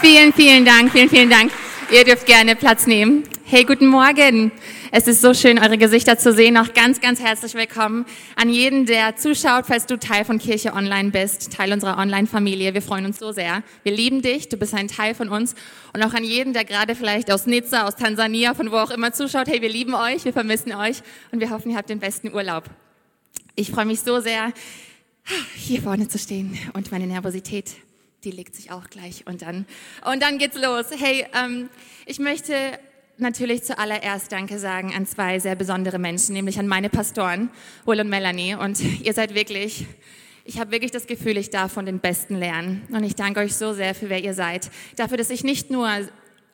Vielen, vielen Dank, vielen, vielen Dank. Ihr dürft gerne Platz nehmen. Hey, guten Morgen. Es ist so schön, eure Gesichter zu sehen. Auch ganz, ganz herzlich willkommen an jeden, der zuschaut, falls du Teil von Kirche Online bist, Teil unserer Online-Familie. Wir freuen uns so sehr. Wir lieben dich. Du bist ein Teil von uns. Und auch an jeden, der gerade vielleicht aus Nizza, aus Tansania, von wo auch immer zuschaut. Hey, wir lieben euch. Wir vermissen euch. Und wir hoffen, ihr habt den besten Urlaub. Ich freue mich so sehr, hier vorne zu stehen und meine Nervosität die legt sich auch gleich und dann, und dann geht's los. Hey, ähm, ich möchte natürlich zuallererst Danke sagen an zwei sehr besondere Menschen, nämlich an meine Pastoren, Will und Melanie. Und ihr seid wirklich, ich habe wirklich das Gefühl, ich darf von den Besten lernen. Und ich danke euch so sehr für wer ihr seid. Dafür, dass ich nicht nur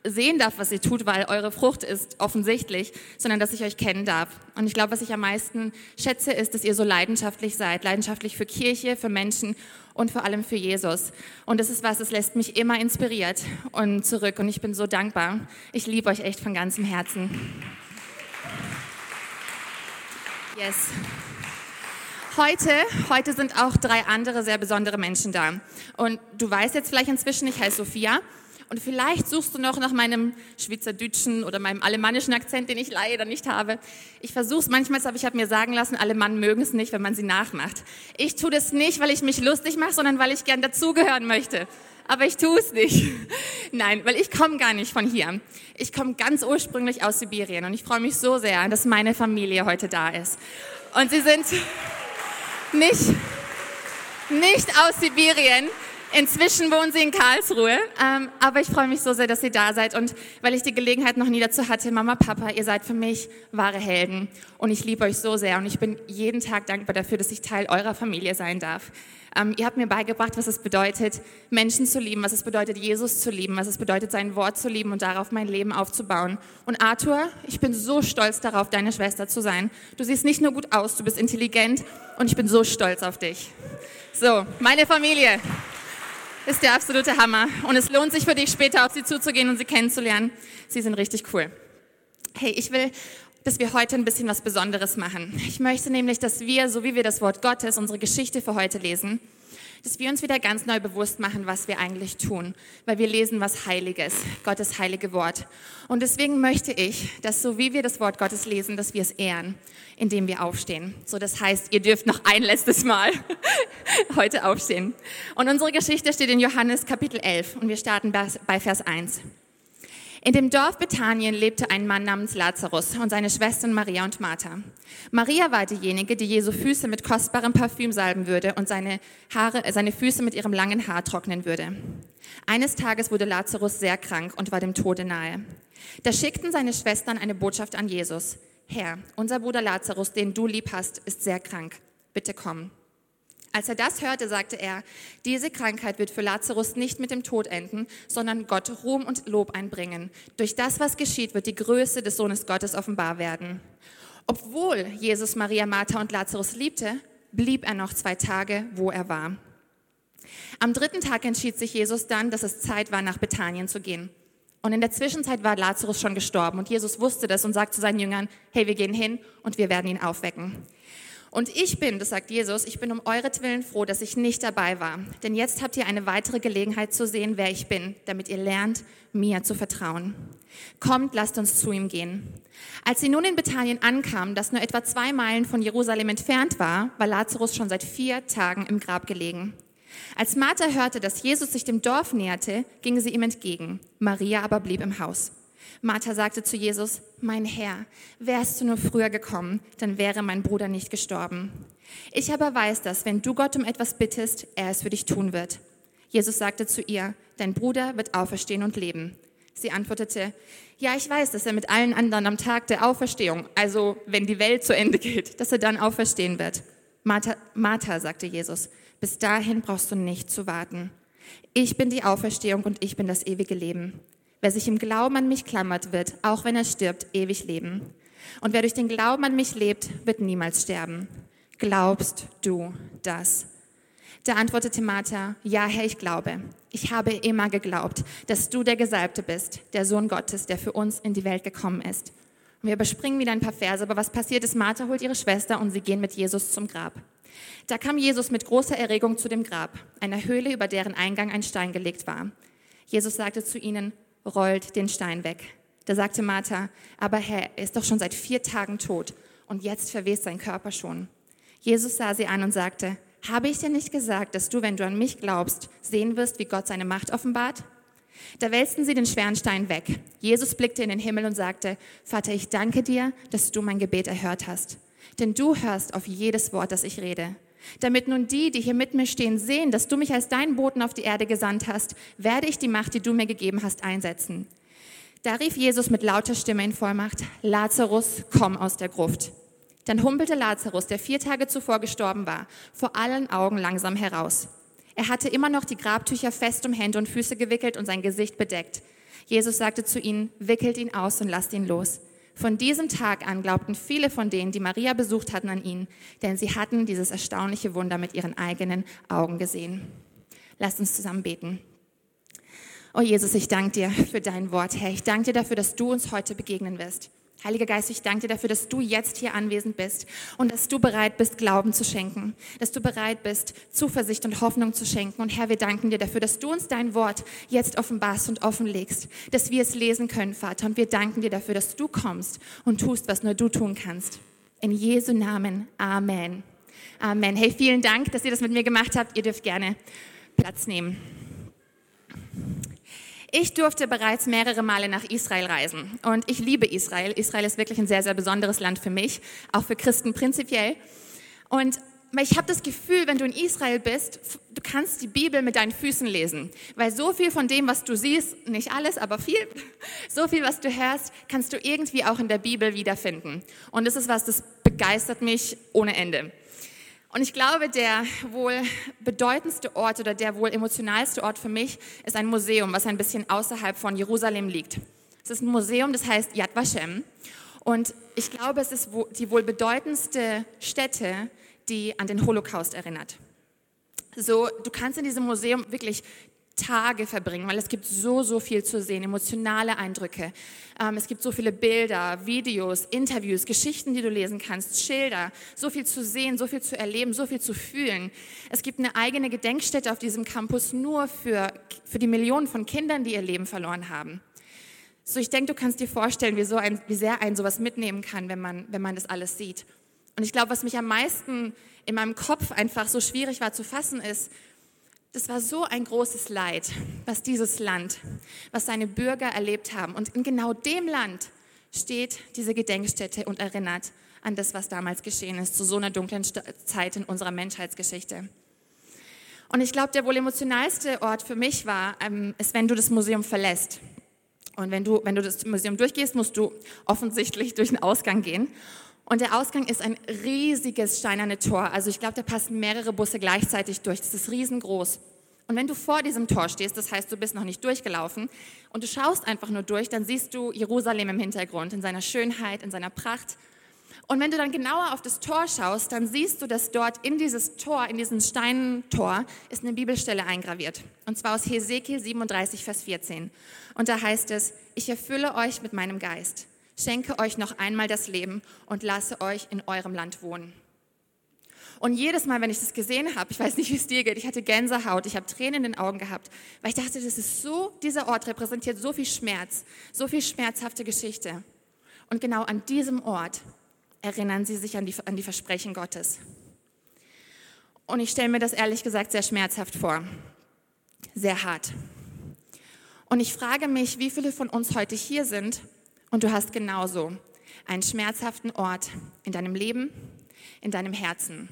sehen darf, was ihr tut, weil eure Frucht ist offensichtlich, sondern dass ich euch kennen darf. Und ich glaube, was ich am meisten schätze, ist, dass ihr so leidenschaftlich seid, leidenschaftlich für Kirche, für Menschen und vor allem für Jesus. Und das ist was, das lässt mich immer inspiriert und zurück. Und ich bin so dankbar. Ich liebe euch echt von ganzem Herzen. Yes. Heute, heute sind auch drei andere sehr besondere Menschen da. Und du weißt jetzt vielleicht inzwischen, ich heiße Sophia. Und vielleicht suchst du noch nach meinem Schweizerdeutschen oder meinem alemannischen Akzent, den ich leider nicht habe. Ich versuche es manchmal, aber ich habe mir sagen lassen, alle Mann mögen es nicht, wenn man sie nachmacht. Ich tue das nicht, weil ich mich lustig mache, sondern weil ich gern dazugehören möchte. Aber ich tue es nicht. Nein, weil ich komme gar nicht von hier. Ich komme ganz ursprünglich aus Sibirien und ich freue mich so sehr, dass meine Familie heute da ist. Und sie sind nicht, nicht aus Sibirien, Inzwischen wohnen sie in Karlsruhe, ähm, aber ich freue mich so sehr, dass ihr da seid und weil ich die Gelegenheit noch nie dazu hatte, Mama, Papa, ihr seid für mich wahre Helden und ich liebe euch so sehr und ich bin jeden Tag dankbar dafür, dass ich Teil eurer Familie sein darf. Ähm, ihr habt mir beigebracht, was es bedeutet, Menschen zu lieben, was es bedeutet, Jesus zu lieben, was es bedeutet, sein Wort zu lieben und darauf mein Leben aufzubauen. Und Arthur, ich bin so stolz darauf, deine Schwester zu sein. Du siehst nicht nur gut aus, du bist intelligent und ich bin so stolz auf dich. So, meine Familie ist der absolute Hammer. Und es lohnt sich für dich später auf sie zuzugehen und sie kennenzulernen. Sie sind richtig cool. Hey, ich will, dass wir heute ein bisschen was Besonderes machen. Ich möchte nämlich, dass wir, so wie wir das Wort Gottes, unsere Geschichte für heute lesen, dass wir uns wieder ganz neu bewusst machen, was wir eigentlich tun, weil wir lesen was Heiliges, Gottes heilige Wort. Und deswegen möchte ich, dass so wie wir das Wort Gottes lesen, dass wir es ehren, indem wir aufstehen. So, das heißt, ihr dürft noch ein letztes Mal heute aufstehen. Und unsere Geschichte steht in Johannes Kapitel 11 und wir starten bei Vers 1. In dem Dorf Bethanien lebte ein Mann namens Lazarus und seine Schwestern Maria und Martha. Maria war diejenige, die Jesu Füße mit kostbarem Parfüm salben würde und seine Haare, äh, seine Füße mit ihrem langen Haar trocknen würde. Eines Tages wurde Lazarus sehr krank und war dem Tode nahe. Da schickten seine Schwestern eine Botschaft an Jesus. Herr, unser Bruder Lazarus, den du lieb hast, ist sehr krank. Bitte komm. Als er das hörte, sagte er, diese Krankheit wird für Lazarus nicht mit dem Tod enden, sondern Gott Ruhm und Lob einbringen. Durch das, was geschieht, wird die Größe des Sohnes Gottes offenbar werden. Obwohl Jesus Maria, Martha und Lazarus liebte, blieb er noch zwei Tage, wo er war. Am dritten Tag entschied sich Jesus dann, dass es Zeit war, nach Bethanien zu gehen. Und in der Zwischenzeit war Lazarus schon gestorben und Jesus wusste das und sagt zu seinen Jüngern, hey, wir gehen hin und wir werden ihn aufwecken. Und ich bin, das sagt Jesus, ich bin um euretwillen froh, dass ich nicht dabei war. Denn jetzt habt ihr eine weitere Gelegenheit zu sehen, wer ich bin, damit ihr lernt, mir zu vertrauen. Kommt, lasst uns zu ihm gehen. Als sie nun in Bethanien ankamen, das nur etwa zwei Meilen von Jerusalem entfernt war, war Lazarus schon seit vier Tagen im Grab gelegen. Als Martha hörte, dass Jesus sich dem Dorf näherte, ging sie ihm entgegen. Maria aber blieb im Haus. Martha sagte zu Jesus, mein Herr, wärst du nur früher gekommen, dann wäre mein Bruder nicht gestorben. Ich aber weiß, dass wenn du Gott um etwas bittest, er es für dich tun wird. Jesus sagte zu ihr, dein Bruder wird auferstehen und leben. Sie antwortete, ja, ich weiß, dass er mit allen anderen am Tag der Auferstehung, also wenn die Welt zu Ende geht, dass er dann auferstehen wird. Martha, Martha, sagte Jesus, bis dahin brauchst du nicht zu warten. Ich bin die Auferstehung und ich bin das ewige Leben. Wer sich im Glauben an mich klammert, wird, auch wenn er stirbt, ewig leben. Und wer durch den Glauben an mich lebt, wird niemals sterben. Glaubst du das? Da antwortete Martha, ja Herr, ich glaube. Ich habe immer geglaubt, dass du der Gesalbte bist, der Sohn Gottes, der für uns in die Welt gekommen ist. Und wir überspringen wieder ein paar Verse, aber was passiert ist, Martha holt ihre Schwester und sie gehen mit Jesus zum Grab. Da kam Jesus mit großer Erregung zu dem Grab, einer Höhle, über deren Eingang ein Stein gelegt war. Jesus sagte zu ihnen, rollt den Stein weg. Da sagte Martha, aber Herr, er ist doch schon seit vier Tagen tot und jetzt verwest sein Körper schon. Jesus sah sie an und sagte, habe ich dir nicht gesagt, dass du, wenn du an mich glaubst, sehen wirst, wie Gott seine Macht offenbart? Da wälzten sie den schweren Stein weg. Jesus blickte in den Himmel und sagte, Vater, ich danke dir, dass du mein Gebet erhört hast. Denn du hörst auf jedes Wort, das ich rede. Damit nun die, die hier mit mir stehen, sehen, dass du mich als deinen Boten auf die Erde gesandt hast, werde ich die Macht, die du mir gegeben hast, einsetzen. Da rief Jesus mit lauter Stimme in Vollmacht, Lazarus, komm aus der Gruft. Dann humpelte Lazarus, der vier Tage zuvor gestorben war, vor allen Augen langsam heraus. Er hatte immer noch die Grabtücher fest um Hände und Füße gewickelt und sein Gesicht bedeckt. Jesus sagte zu ihnen, wickelt ihn aus und lasst ihn los. Von diesem Tag an glaubten viele von denen, die Maria besucht hatten, an ihn, denn sie hatten dieses erstaunliche Wunder mit ihren eigenen Augen gesehen. Lasst uns zusammen beten. Oh Jesus, ich danke dir für dein Wort, Herr. Ich danke dir dafür, dass du uns heute begegnen wirst. Heiliger Geist, ich danke dir dafür, dass du jetzt hier anwesend bist und dass du bereit bist, Glauben zu schenken, dass du bereit bist, Zuversicht und Hoffnung zu schenken. Und Herr, wir danken dir dafür, dass du uns dein Wort jetzt offenbarst und offenlegst, dass wir es lesen können, Vater. Und wir danken dir dafür, dass du kommst und tust, was nur du tun kannst. In Jesu Namen. Amen. Amen. Hey, vielen Dank, dass ihr das mit mir gemacht habt. Ihr dürft gerne Platz nehmen. Ich durfte bereits mehrere Male nach Israel reisen und ich liebe Israel. Israel ist wirklich ein sehr, sehr besonderes Land für mich, auch für Christen prinzipiell. Und ich habe das Gefühl, wenn du in Israel bist, du kannst die Bibel mit deinen Füßen lesen, weil so viel von dem, was du siehst, nicht alles, aber viel, so viel, was du hörst, kannst du irgendwie auch in der Bibel wiederfinden. Und das ist was, das begeistert mich ohne Ende. Und ich glaube, der wohl bedeutendste Ort oder der wohl emotionalste Ort für mich ist ein Museum, was ein bisschen außerhalb von Jerusalem liegt. Es ist ein Museum, das heißt Yad Vashem. Und ich glaube, es ist die wohl bedeutendste Stätte, die an den Holocaust erinnert. So, du kannst in diesem Museum wirklich Tage verbringen, weil es gibt so, so viel zu sehen, emotionale Eindrücke. Ähm, es gibt so viele Bilder, Videos, Interviews, Geschichten, die du lesen kannst, Schilder, so viel zu sehen, so viel zu erleben, so viel zu fühlen. Es gibt eine eigene Gedenkstätte auf diesem Campus nur für, für die Millionen von Kindern, die ihr Leben verloren haben. So, ich denke, du kannst dir vorstellen, wie, so ein, wie sehr ein sowas mitnehmen kann, wenn man, wenn man das alles sieht. Und ich glaube, was mich am meisten in meinem Kopf einfach so schwierig war zu fassen, ist, das war so ein großes Leid, was dieses Land, was seine Bürger erlebt haben. Und in genau dem Land steht diese Gedenkstätte und erinnert an das, was damals geschehen ist, zu so einer dunklen Zeit in unserer Menschheitsgeschichte. Und ich glaube, der wohl emotionalste Ort für mich war, ähm, ist, wenn du das Museum verlässt. Und wenn du, wenn du das Museum durchgehst, musst du offensichtlich durch den Ausgang gehen. Und der Ausgang ist ein riesiges steinerne Tor. Also ich glaube, da passen mehrere Busse gleichzeitig durch. Das ist riesengroß. Und wenn du vor diesem Tor stehst, das heißt, du bist noch nicht durchgelaufen und du schaust einfach nur durch, dann siehst du Jerusalem im Hintergrund, in seiner Schönheit, in seiner Pracht. Und wenn du dann genauer auf das Tor schaust, dann siehst du, dass dort in dieses Tor, in diesen Steinentor, ist eine Bibelstelle eingraviert. Und zwar aus Hesekiel 37, Vers 14. Und da heißt es, ich erfülle euch mit meinem Geist schenke euch noch einmal das Leben und lasse euch in eurem Land wohnen. Und jedes Mal, wenn ich das gesehen habe, ich weiß nicht, wie es dir geht, ich hatte Gänsehaut, ich habe Tränen in den Augen gehabt, weil ich dachte, das ist so, dieser Ort repräsentiert so viel Schmerz, so viel schmerzhafte Geschichte. Und genau an diesem Ort erinnern sie sich an die, an die Versprechen Gottes. Und ich stelle mir das ehrlich gesagt sehr schmerzhaft vor, sehr hart. Und ich frage mich, wie viele von uns heute hier sind und du hast genauso einen schmerzhaften Ort in deinem Leben, in deinem Herzen.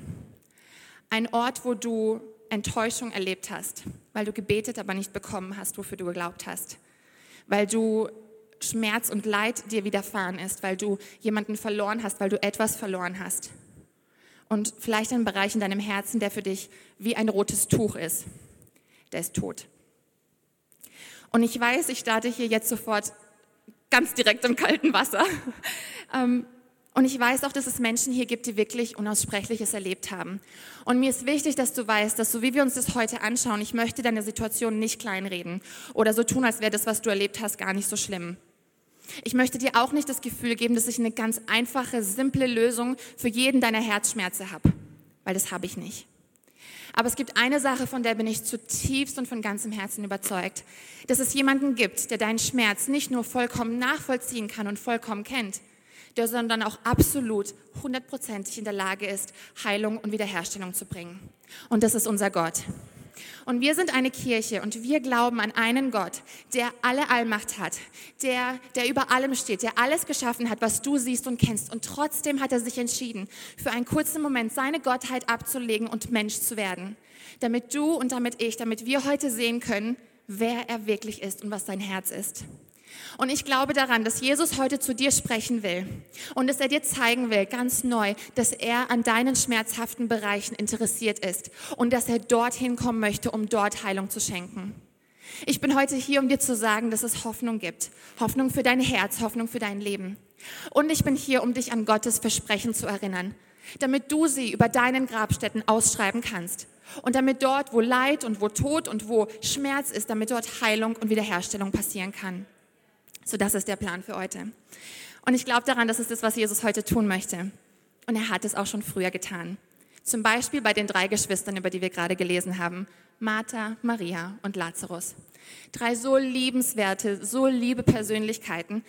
Ein Ort, wo du Enttäuschung erlebt hast, weil du gebetet, aber nicht bekommen hast, wofür du geglaubt hast. Weil du Schmerz und Leid dir widerfahren ist, weil du jemanden verloren hast, weil du etwas verloren hast. Und vielleicht ein Bereich in deinem Herzen, der für dich wie ein rotes Tuch ist. Der ist tot. Und ich weiß, ich starte hier jetzt sofort ganz direkt im kalten Wasser. Ähm, und ich weiß auch, dass es Menschen hier gibt, die wirklich Unaussprechliches erlebt haben. Und mir ist wichtig, dass du weißt, dass so wie wir uns das heute anschauen, ich möchte deine Situation nicht kleinreden oder so tun, als wäre das, was du erlebt hast, gar nicht so schlimm. Ich möchte dir auch nicht das Gefühl geben, dass ich eine ganz einfache, simple Lösung für jeden deiner Herzschmerze habe, weil das habe ich nicht. Aber es gibt eine Sache, von der bin ich zutiefst und von ganzem Herzen überzeugt, dass es jemanden gibt, der deinen Schmerz nicht nur vollkommen nachvollziehen kann und vollkommen kennt, der sondern auch absolut hundertprozentig in der Lage ist, Heilung und Wiederherstellung zu bringen. Und das ist unser Gott. Und wir sind eine Kirche und wir glauben an einen Gott, der alle Allmacht hat, der, der über allem steht, der alles geschaffen hat, was du siehst und kennst. Und trotzdem hat er sich entschieden, für einen kurzen Moment seine Gottheit abzulegen und Mensch zu werden. Damit du und damit ich, damit wir heute sehen können, wer er wirklich ist und was sein Herz ist. Und ich glaube daran, dass Jesus heute zu dir sprechen will und dass er dir zeigen will, ganz neu, dass er an deinen schmerzhaften Bereichen interessiert ist und dass er dorthin kommen möchte, um dort Heilung zu schenken. Ich bin heute hier, um dir zu sagen, dass es Hoffnung gibt. Hoffnung für dein Herz, Hoffnung für dein Leben. Und ich bin hier, um dich an Gottes Versprechen zu erinnern, damit du sie über deinen Grabstätten ausschreiben kannst. Und damit dort, wo Leid und wo Tod und wo Schmerz ist, damit dort Heilung und Wiederherstellung passieren kann. So, das ist der Plan für heute. Und ich glaube daran, das ist das, was Jesus heute tun möchte. Und er hat es auch schon früher getan. Zum Beispiel bei den drei Geschwistern, über die wir gerade gelesen haben. Martha, Maria und Lazarus. Drei so liebenswerte, so liebe Persönlichkeiten,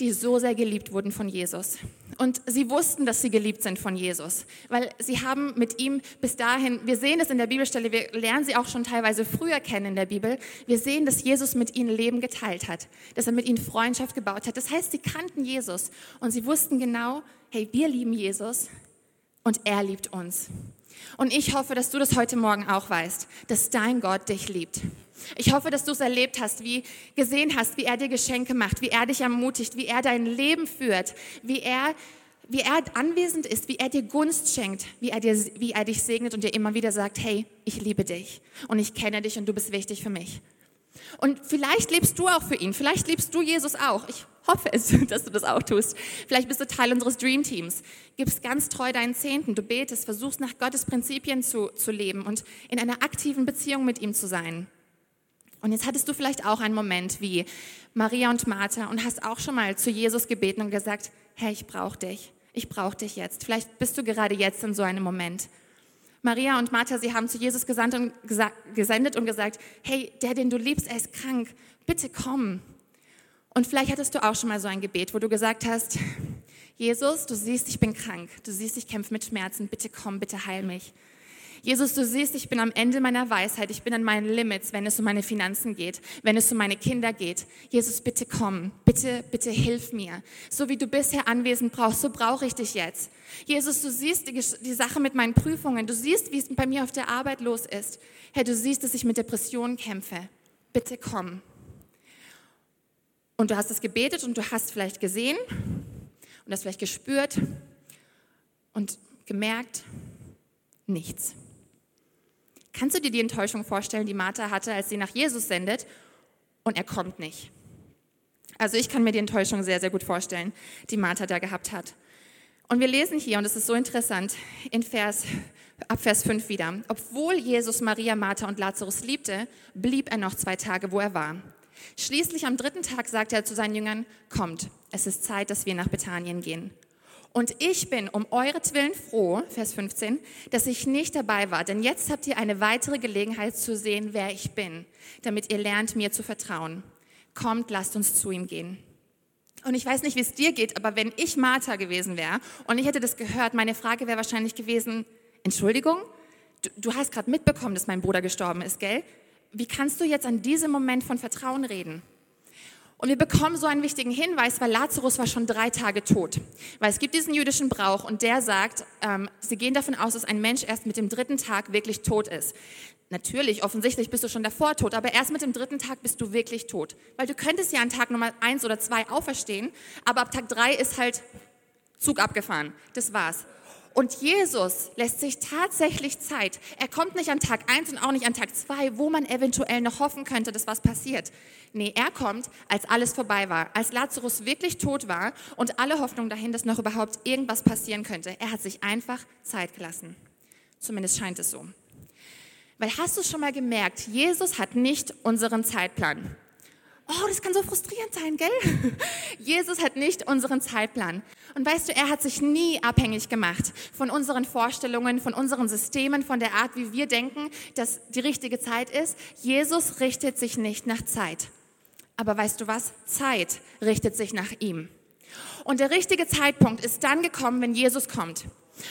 die so sehr geliebt wurden von Jesus. Und sie wussten, dass sie geliebt sind von Jesus, weil sie haben mit ihm bis dahin, wir sehen es in der Bibelstelle, wir lernen sie auch schon teilweise früher kennen in der Bibel, wir sehen, dass Jesus mit ihnen Leben geteilt hat, dass er mit ihnen Freundschaft gebaut hat. Das heißt, sie kannten Jesus und sie wussten genau, hey, wir lieben Jesus und er liebt uns. Und ich hoffe, dass du das heute Morgen auch weißt, dass dein Gott dich liebt. Ich hoffe, dass du es erlebt hast, wie gesehen hast, wie er dir Geschenke macht, wie er dich ermutigt, wie er dein Leben führt, wie er, wie er anwesend ist, wie er dir Gunst schenkt, wie er, dir, wie er dich segnet und dir immer wieder sagt, hey, ich liebe dich und ich kenne dich und du bist wichtig für mich. Und vielleicht lebst du auch für ihn, vielleicht liebst du Jesus auch. Ich hoffe es, dass du das auch tust. Vielleicht bist du Teil unseres Dream Teams. Gibst ganz treu deinen Zehnten, du betest, versuchst nach Gottes Prinzipien zu, zu leben und in einer aktiven Beziehung mit ihm zu sein. Und jetzt hattest du vielleicht auch einen Moment wie Maria und Martha und hast auch schon mal zu Jesus gebeten und gesagt, hey, ich brauche dich. Ich brauche dich jetzt. Vielleicht bist du gerade jetzt in so einem Moment. Maria und Martha, sie haben zu Jesus gesandt und gesendet und gesagt, hey, der, den du liebst, er ist krank. Bitte komm. Und vielleicht hattest du auch schon mal so ein Gebet, wo du gesagt hast, Jesus, du siehst, ich bin krank. Du siehst, ich kämpfe mit Schmerzen. Bitte komm, bitte heil mich. Jesus, du siehst, ich bin am Ende meiner Weisheit, ich bin an meinen Limits, wenn es um meine Finanzen geht, wenn es um meine Kinder geht. Jesus, bitte komm, bitte, bitte hilf mir. So wie du bisher anwesend brauchst, so brauche ich dich jetzt. Jesus, du siehst die, die Sache mit meinen Prüfungen, du siehst, wie es bei mir auf der Arbeit los ist. Herr, du siehst, dass ich mit Depressionen kämpfe. Bitte komm. Und du hast es gebetet und du hast vielleicht gesehen und hast vielleicht gespürt und gemerkt, nichts. Kannst du dir die Enttäuschung vorstellen, die Martha hatte, als sie nach Jesus sendet und er kommt nicht? Also ich kann mir die Enttäuschung sehr, sehr gut vorstellen, die Martha da gehabt hat. Und wir lesen hier, und es ist so interessant, in Vers, ab Vers 5 wieder. Obwohl Jesus Maria, Martha und Lazarus liebte, blieb er noch zwei Tage, wo er war. Schließlich am dritten Tag sagte er zu seinen Jüngern, kommt, es ist Zeit, dass wir nach Bethanien gehen. Und ich bin um euretwillen froh, Vers 15, dass ich nicht dabei war, denn jetzt habt ihr eine weitere Gelegenheit zu sehen, wer ich bin, damit ihr lernt, mir zu vertrauen. Kommt, lasst uns zu ihm gehen. Und ich weiß nicht, wie es dir geht, aber wenn ich Martha gewesen wäre und ich hätte das gehört, meine Frage wäre wahrscheinlich gewesen, Entschuldigung, du, du hast gerade mitbekommen, dass mein Bruder gestorben ist, gell? Wie kannst du jetzt an diesem Moment von Vertrauen reden? Und wir bekommen so einen wichtigen Hinweis, weil Lazarus war schon drei Tage tot. Weil es gibt diesen jüdischen Brauch und der sagt, ähm, sie gehen davon aus, dass ein Mensch erst mit dem dritten Tag wirklich tot ist. Natürlich, offensichtlich bist du schon davor tot, aber erst mit dem dritten Tag bist du wirklich tot. Weil du könntest ja an Tag Nummer eins oder zwei auferstehen, aber ab Tag drei ist halt Zug abgefahren. Das war's. Und Jesus lässt sich tatsächlich Zeit. Er kommt nicht an Tag 1 und auch nicht an Tag 2, wo man eventuell noch hoffen könnte, dass was passiert. Nee, er kommt, als alles vorbei war, als Lazarus wirklich tot war und alle Hoffnung dahin, dass noch überhaupt irgendwas passieren könnte. Er hat sich einfach Zeit gelassen. Zumindest scheint es so. Weil hast du schon mal gemerkt, Jesus hat nicht unseren Zeitplan. Oh, das kann so frustrierend sein, gell? Jesus hat nicht unseren Zeitplan. Und weißt du, er hat sich nie abhängig gemacht von unseren Vorstellungen, von unseren Systemen, von der Art, wie wir denken, dass die richtige Zeit ist. Jesus richtet sich nicht nach Zeit. Aber weißt du was? Zeit richtet sich nach ihm. Und der richtige Zeitpunkt ist dann gekommen, wenn Jesus kommt.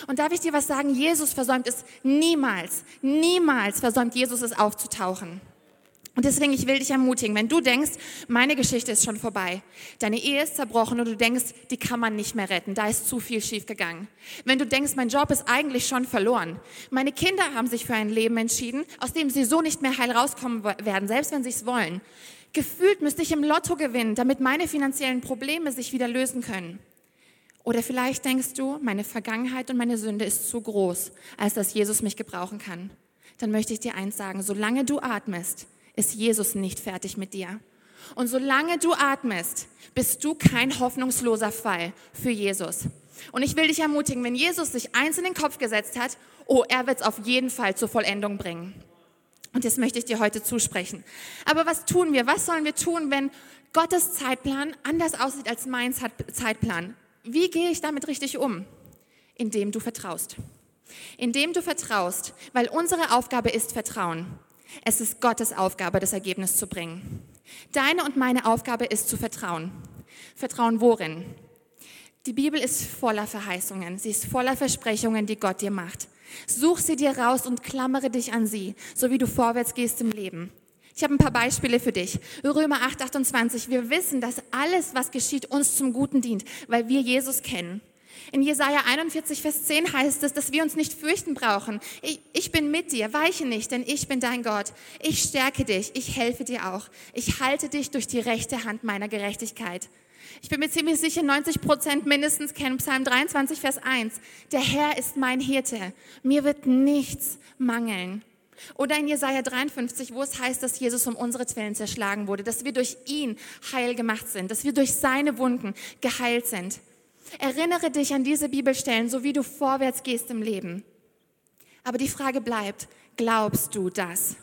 Und darf ich dir was sagen? Jesus versäumt es niemals, niemals versäumt Jesus es aufzutauchen. Und deswegen, ich will dich ermutigen, wenn du denkst, meine Geschichte ist schon vorbei, deine Ehe ist zerbrochen und du denkst, die kann man nicht mehr retten, da ist zu viel schiefgegangen. Wenn du denkst, mein Job ist eigentlich schon verloren, meine Kinder haben sich für ein Leben entschieden, aus dem sie so nicht mehr heil rauskommen werden, selbst wenn sie es wollen. Gefühlt müsste ich im Lotto gewinnen, damit meine finanziellen Probleme sich wieder lösen können. Oder vielleicht denkst du, meine Vergangenheit und meine Sünde ist zu groß, als dass Jesus mich gebrauchen kann. Dann möchte ich dir eins sagen, solange du atmest, ist Jesus nicht fertig mit dir. Und solange du atmest, bist du kein hoffnungsloser Fall für Jesus. Und ich will dich ermutigen, wenn Jesus sich eins in den Kopf gesetzt hat, oh, er wird es auf jeden Fall zur Vollendung bringen. Und das möchte ich dir heute zusprechen. Aber was tun wir? Was sollen wir tun, wenn Gottes Zeitplan anders aussieht als mein Zeitplan? Wie gehe ich damit richtig um? Indem du vertraust. Indem du vertraust, weil unsere Aufgabe ist Vertrauen. Es ist Gottes Aufgabe, das Ergebnis zu bringen. Deine und meine Aufgabe ist zu vertrauen. Vertrauen worin? Die Bibel ist voller Verheißungen. Sie ist voller Versprechungen, die Gott dir macht. Such sie dir raus und klammere dich an sie, so wie du vorwärts gehst im Leben. Ich habe ein paar Beispiele für dich. Römer 8, 28. Wir wissen, dass alles, was geschieht, uns zum Guten dient, weil wir Jesus kennen. In Jesaja 41, Vers 10 heißt es, dass wir uns nicht fürchten brauchen. Ich, ich, bin mit dir, weiche nicht, denn ich bin dein Gott. Ich stärke dich, ich helfe dir auch. Ich halte dich durch die rechte Hand meiner Gerechtigkeit. Ich bin mir ziemlich sicher, 90 Prozent mindestens kennen Psalm 23, Vers 1. Der Herr ist mein Hirte. Mir wird nichts mangeln. Oder in Jesaja 53, wo es heißt, dass Jesus um unsere Zwillen zerschlagen wurde, dass wir durch ihn heil gemacht sind, dass wir durch seine Wunden geheilt sind. Erinnere dich an diese Bibelstellen, so wie du vorwärts gehst im Leben. Aber die Frage bleibt, glaubst du das?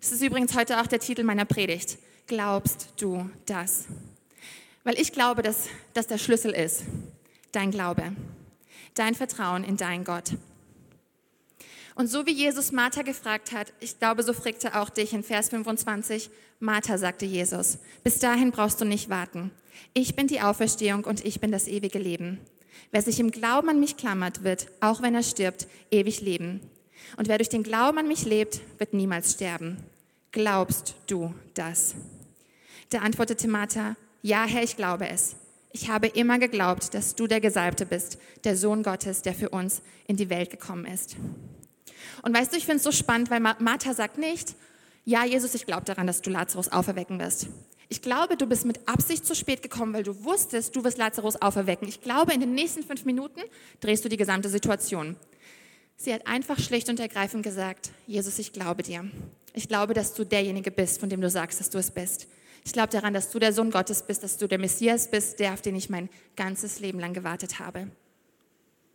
Das ist übrigens heute auch der Titel meiner Predigt. Glaubst du das? Weil ich glaube, dass das der Schlüssel ist. Dein Glaube. Dein Vertrauen in deinen Gott. Und so wie Jesus Martha gefragt hat, ich glaube, so fragt er auch dich in Vers 25. Martha, sagte Jesus, bis dahin brauchst du nicht warten. Ich bin die Auferstehung und ich bin das ewige Leben. Wer sich im Glauben an mich klammert, wird, auch wenn er stirbt, ewig leben. Und wer durch den Glauben an mich lebt, wird niemals sterben. Glaubst du das? Da antwortete Martha, ja, Herr, ich glaube es. Ich habe immer geglaubt, dass du der Gesalbte bist, der Sohn Gottes, der für uns in die Welt gekommen ist. Und weißt du, ich finde es so spannend, weil Martha sagt nicht, ja, Jesus, ich glaube daran, dass du Lazarus auferwecken wirst. Ich glaube, du bist mit Absicht zu spät gekommen, weil du wusstest, du wirst Lazarus auferwecken. Ich glaube, in den nächsten fünf Minuten drehst du die gesamte Situation. Sie hat einfach schlicht und ergreifend gesagt, Jesus, ich glaube dir. Ich glaube, dass du derjenige bist, von dem du sagst, dass du es bist. Ich glaube daran, dass du der Sohn Gottes bist, dass du der Messias bist, der, auf den ich mein ganzes Leben lang gewartet habe.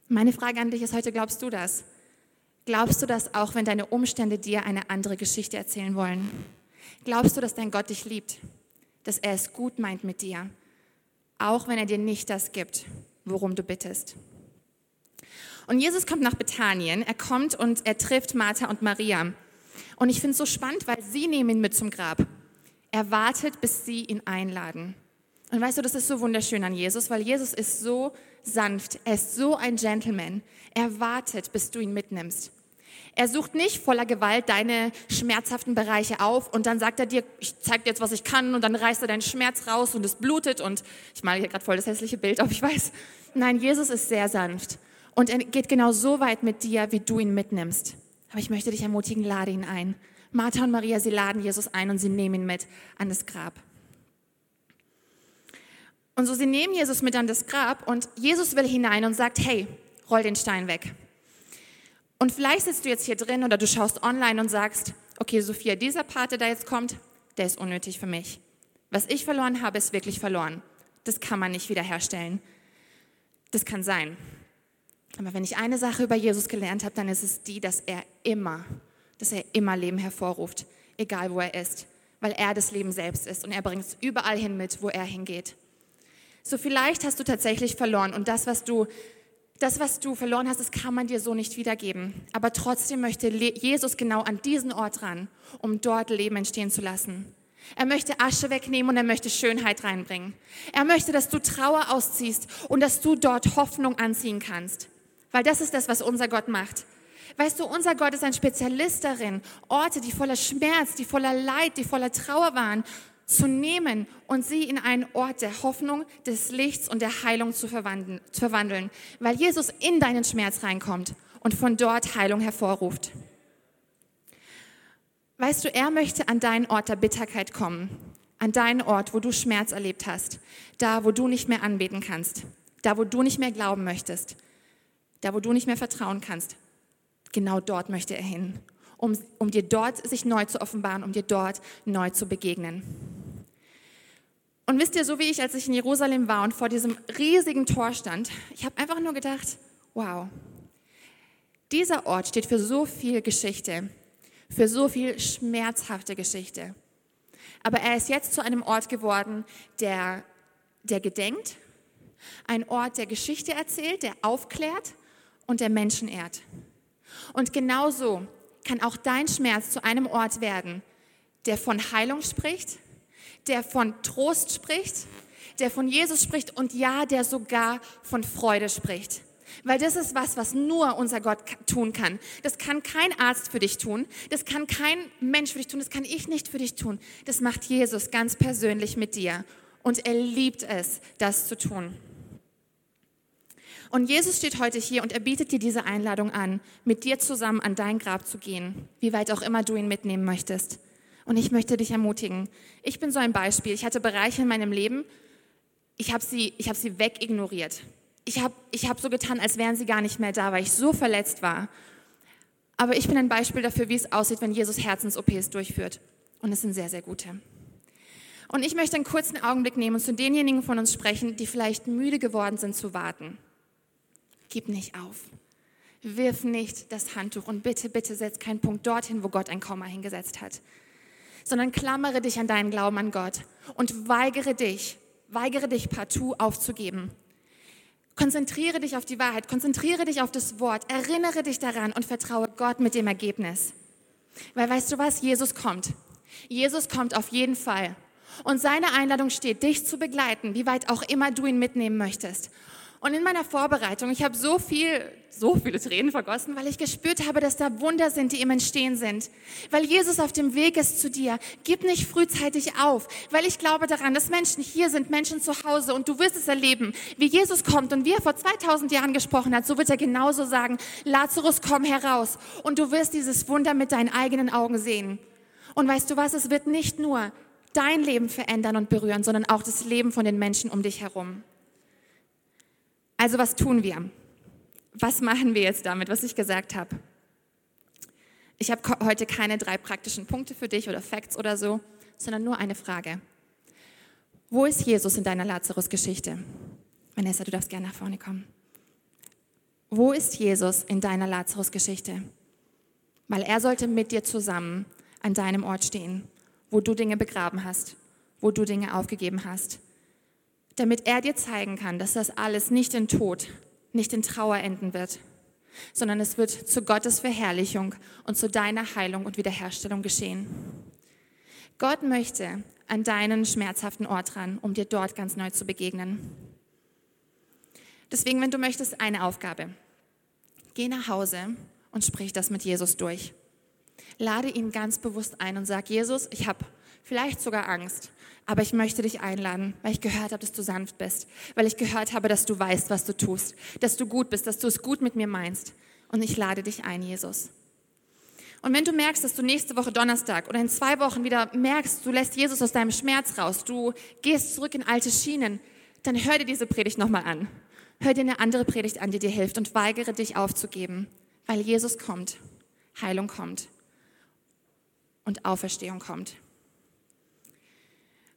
Meine Frage an dich ist heute, glaubst du das? Glaubst du das auch, wenn deine Umstände dir eine andere Geschichte erzählen wollen? Glaubst du, dass dein Gott dich liebt? Dass er es gut meint mit dir? Auch wenn er dir nicht das gibt, worum du bittest. Und Jesus kommt nach Bethanien. Er kommt und er trifft Martha und Maria. Und ich finde es so spannend, weil sie nehmen ihn mit zum Grab. Er wartet, bis sie ihn einladen. Und weißt du, das ist so wunderschön an Jesus, weil Jesus ist so sanft. Er ist so ein Gentleman. Er wartet, bis du ihn mitnimmst. Er sucht nicht voller Gewalt deine schmerzhaften Bereiche auf und dann sagt er dir, ich zeig dir jetzt, was ich kann und dann reißt er deinen Schmerz raus und es blutet und ich male hier gerade voll das hässliche Bild auf, ich weiß. Nein, Jesus ist sehr sanft und er geht genau so weit mit dir, wie du ihn mitnimmst. Aber ich möchte dich ermutigen, lade ihn ein. Martha und Maria, sie laden Jesus ein und sie nehmen ihn mit an das Grab. Und so sie nehmen Jesus mit an das Grab und Jesus will hinein und sagt, hey, roll den Stein weg. Und vielleicht sitzt du jetzt hier drin oder du schaust online und sagst, okay, Sophia, dieser Part, der da jetzt kommt, der ist unnötig für mich. Was ich verloren habe, ist wirklich verloren. Das kann man nicht wiederherstellen. Das kann sein. Aber wenn ich eine Sache über Jesus gelernt habe, dann ist es die, dass er immer, dass er immer Leben hervorruft, egal wo er ist. weil er das Leben selbst ist und er bringt es überall hin mit, wo er hingeht. So vielleicht hast du tatsächlich verloren und das, was du das, was du verloren hast, das kann man dir so nicht wiedergeben. Aber trotzdem möchte Jesus genau an diesen Ort ran, um dort Leben entstehen zu lassen. Er möchte Asche wegnehmen und er möchte Schönheit reinbringen. Er möchte, dass du Trauer ausziehst und dass du dort Hoffnung anziehen kannst. Weil das ist das, was unser Gott macht. Weißt du, unser Gott ist ein Spezialist darin, Orte, die voller Schmerz, die voller Leid, die voller Trauer waren, zu nehmen und sie in einen Ort der Hoffnung, des Lichts und der Heilung zu verwandeln, weil Jesus in deinen Schmerz reinkommt und von dort Heilung hervorruft. Weißt du, er möchte an deinen Ort der Bitterkeit kommen, an deinen Ort, wo du Schmerz erlebt hast, da, wo du nicht mehr anbeten kannst, da, wo du nicht mehr glauben möchtest, da, wo du nicht mehr vertrauen kannst. Genau dort möchte er hin, um, um dir dort sich neu zu offenbaren, um dir dort neu zu begegnen. Und wisst ihr, so wie ich, als ich in Jerusalem war und vor diesem riesigen Tor stand, ich habe einfach nur gedacht, wow, dieser Ort steht für so viel Geschichte, für so viel schmerzhafte Geschichte. Aber er ist jetzt zu einem Ort geworden, der, der gedenkt, ein Ort, der Geschichte erzählt, der aufklärt und der Menschen ehrt. Und genauso kann auch dein Schmerz zu einem Ort werden, der von Heilung spricht, der von Trost spricht, der von Jesus spricht und ja, der sogar von Freude spricht. Weil das ist was, was nur unser Gott tun kann. Das kann kein Arzt für dich tun. Das kann kein Mensch für dich tun. Das kann ich nicht für dich tun. Das macht Jesus ganz persönlich mit dir. Und er liebt es, das zu tun. Und Jesus steht heute hier und er bietet dir diese Einladung an, mit dir zusammen an dein Grab zu gehen, wie weit auch immer du ihn mitnehmen möchtest. Und ich möchte dich ermutigen. Ich bin so ein Beispiel. Ich hatte Bereiche in meinem Leben, ich habe sie, ich hab sie wegignoriert. Ich habe ich hab so getan, als wären sie gar nicht mehr da, weil ich so verletzt war. Aber ich bin ein Beispiel dafür, wie es aussieht, wenn Jesus Herzens-OPs durchführt. Und es sind sehr, sehr gute. Und ich möchte einen kurzen Augenblick nehmen und zu denjenigen von uns sprechen, die vielleicht müde geworden sind zu warten. Gib nicht auf. Wirf nicht das Handtuch und bitte, bitte setz keinen Punkt dorthin, wo Gott ein Komma hingesetzt hat sondern klammere dich an deinen Glauben an Gott und weigere dich, weigere dich partout aufzugeben. Konzentriere dich auf die Wahrheit, konzentriere dich auf das Wort, erinnere dich daran und vertraue Gott mit dem Ergebnis. Weil weißt du was, Jesus kommt. Jesus kommt auf jeden Fall. Und seine Einladung steht, dich zu begleiten, wie weit auch immer du ihn mitnehmen möchtest. Und in meiner Vorbereitung, ich habe so viel, so viele Tränen vergossen, weil ich gespürt habe, dass da Wunder sind, die im Entstehen sind. Weil Jesus auf dem Weg ist zu dir. Gib nicht frühzeitig auf, weil ich glaube daran, dass Menschen hier sind, Menschen zu Hause und du wirst es erleben, wie Jesus kommt und wie er vor 2000 Jahren gesprochen hat, so wird er genauso sagen, Lazarus, komm heraus. Und du wirst dieses Wunder mit deinen eigenen Augen sehen. Und weißt du was, es wird nicht nur dein Leben verändern und berühren, sondern auch das Leben von den Menschen um dich herum. Also was tun wir? Was machen wir jetzt damit, was ich gesagt habe? Ich habe heute keine drei praktischen Punkte für dich oder Facts oder so, sondern nur eine Frage. Wo ist Jesus in deiner Lazarus-Geschichte? Vanessa, du darfst gerne nach vorne kommen. Wo ist Jesus in deiner Lazarus-Geschichte? Weil er sollte mit dir zusammen an deinem Ort stehen, wo du Dinge begraben hast, wo du Dinge aufgegeben hast, damit er dir zeigen kann, dass das alles nicht in Tod, nicht in Trauer enden wird, sondern es wird zu Gottes Verherrlichung und zu deiner Heilung und Wiederherstellung geschehen. Gott möchte an deinen schmerzhaften Ort ran, um dir dort ganz neu zu begegnen. Deswegen, wenn du möchtest, eine Aufgabe. Geh nach Hause und sprich das mit Jesus durch. Lade ihn ganz bewusst ein und sag, Jesus, ich habe vielleicht sogar Angst, aber ich möchte dich einladen, weil ich gehört habe, dass du sanft bist, weil ich gehört habe, dass du weißt, was du tust, dass du gut bist, dass du es gut mit mir meinst. Und ich lade dich ein, Jesus. Und wenn du merkst, dass du nächste Woche Donnerstag oder in zwei Wochen wieder merkst, du lässt Jesus aus deinem Schmerz raus, du gehst zurück in alte Schienen, dann hör dir diese Predigt nochmal an. Hör dir eine andere Predigt an, die dir hilft und weigere dich aufzugeben, weil Jesus kommt, Heilung kommt und Auferstehung kommt.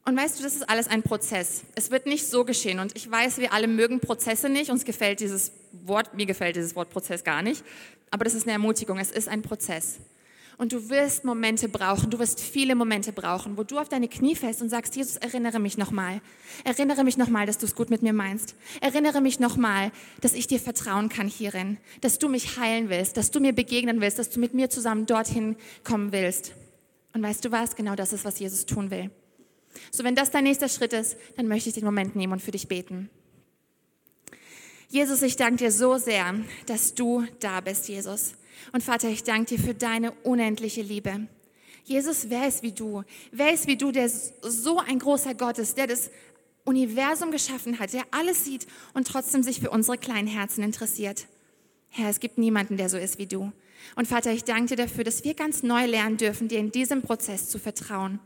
Und weißt du, das ist alles ein Prozess. Es wird nicht so geschehen. Und ich weiß, wir alle mögen Prozesse nicht. Uns gefällt dieses Wort, mir gefällt dieses Wort Prozess gar nicht. Aber das ist eine Ermutigung. Es ist ein Prozess. Und du wirst Momente brauchen, du wirst viele Momente brauchen, wo du auf deine Knie fällst und sagst, Jesus, erinnere mich nochmal. Erinnere mich nochmal, dass du es gut mit mir meinst. Erinnere mich nochmal, dass ich dir vertrauen kann hierin, dass du mich heilen willst, dass du mir begegnen willst, dass du mit mir zusammen dorthin kommen willst. Und weißt du was? Genau das ist, was Jesus tun will. So, wenn das dein nächster Schritt ist, dann möchte ich den Moment nehmen und für dich beten. Jesus, ich danke dir so sehr, dass du da bist, Jesus. Und Vater, ich danke dir für deine unendliche Liebe. Jesus, wer ist wie du? Wer ist wie du, der so ein großer Gott ist, der das Universum geschaffen hat, der alles sieht und trotzdem sich für unsere kleinen Herzen interessiert? Herr, es gibt niemanden, der so ist wie du. Und Vater, ich danke dir dafür, dass wir ganz neu lernen dürfen, dir in diesem Prozess zu vertrauen.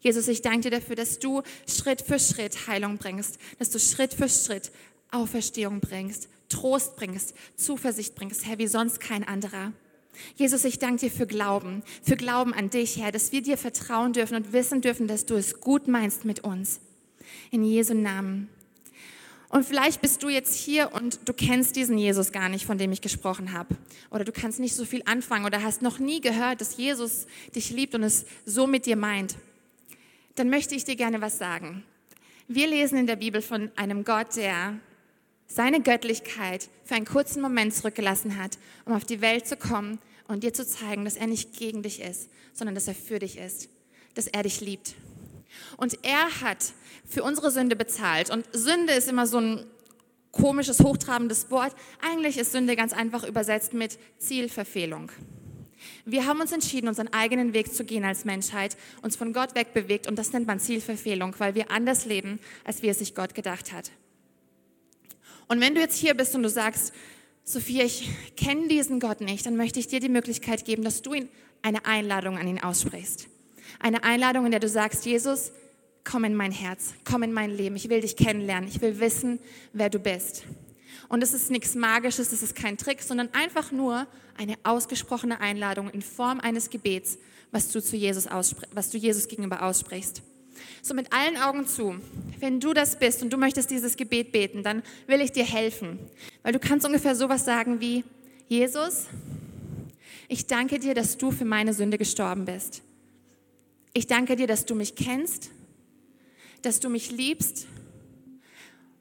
Jesus, ich danke dir dafür, dass du Schritt für Schritt Heilung bringst, dass du Schritt für Schritt Auferstehung bringst, Trost bringst, Zuversicht bringst, Herr, wie sonst kein anderer. Jesus, ich danke dir für Glauben, für Glauben an dich, Herr, dass wir dir vertrauen dürfen und wissen dürfen, dass du es gut meinst mit uns. In Jesu Namen. Und vielleicht bist du jetzt hier und du kennst diesen Jesus gar nicht, von dem ich gesprochen habe. Oder du kannst nicht so viel anfangen oder hast noch nie gehört, dass Jesus dich liebt und es so mit dir meint. Dann möchte ich dir gerne was sagen. Wir lesen in der Bibel von einem Gott, der seine Göttlichkeit für einen kurzen Moment zurückgelassen hat, um auf die Welt zu kommen und dir zu zeigen, dass er nicht gegen dich ist, sondern dass er für dich ist, dass er dich liebt. Und er hat für unsere Sünde bezahlt. Und Sünde ist immer so ein komisches, hochtrabendes Wort. Eigentlich ist Sünde ganz einfach übersetzt mit Zielverfehlung. Wir haben uns entschieden, unseren eigenen Weg zu gehen als Menschheit, uns von Gott wegbewegt und das nennt man Zielverfehlung, weil wir anders leben, als wie es sich Gott gedacht hat. Und wenn du jetzt hier bist und du sagst, Sophia, ich kenne diesen Gott nicht, dann möchte ich dir die Möglichkeit geben, dass du ihn eine Einladung an ihn aussprichst. Eine Einladung, in der du sagst, Jesus, komm in mein Herz, komm in mein Leben. Ich will dich kennenlernen. Ich will wissen, wer du bist. Und es ist nichts Magisches, es ist kein Trick, sondern einfach nur eine ausgesprochene Einladung in Form eines Gebets, was du zu Jesus, was du Jesus gegenüber aussprichst. So mit allen Augen zu. Wenn du das bist und du möchtest dieses Gebet beten, dann will ich dir helfen. Weil du kannst ungefähr sowas sagen wie, Jesus, ich danke dir, dass du für meine Sünde gestorben bist. Ich danke dir, dass du mich kennst, dass du mich liebst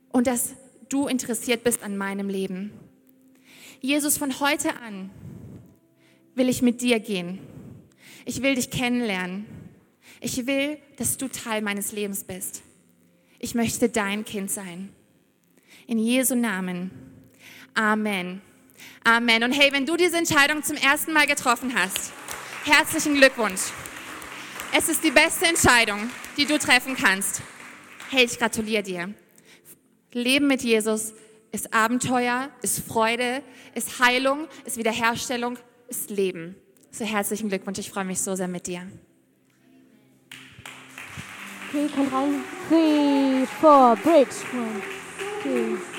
und dass du interessiert bist an meinem Leben. Jesus, von heute an will ich mit dir gehen. Ich will dich kennenlernen. Ich will, dass du Teil meines Lebens bist. Ich möchte dein Kind sein. In Jesu Namen. Amen. Amen. Und hey, wenn du diese Entscheidung zum ersten Mal getroffen hast, herzlichen Glückwunsch. Es ist die beste Entscheidung, die du treffen kannst. Hey, ich gratuliere dir. Leben mit Jesus ist Abenteuer, ist Freude, ist Heilung, ist Wiederherstellung, ist Leben. So herzlichen Glückwunsch. Ich freue mich so sehr mit dir. Okay, kommt rein. Three, four, bridge. One, two.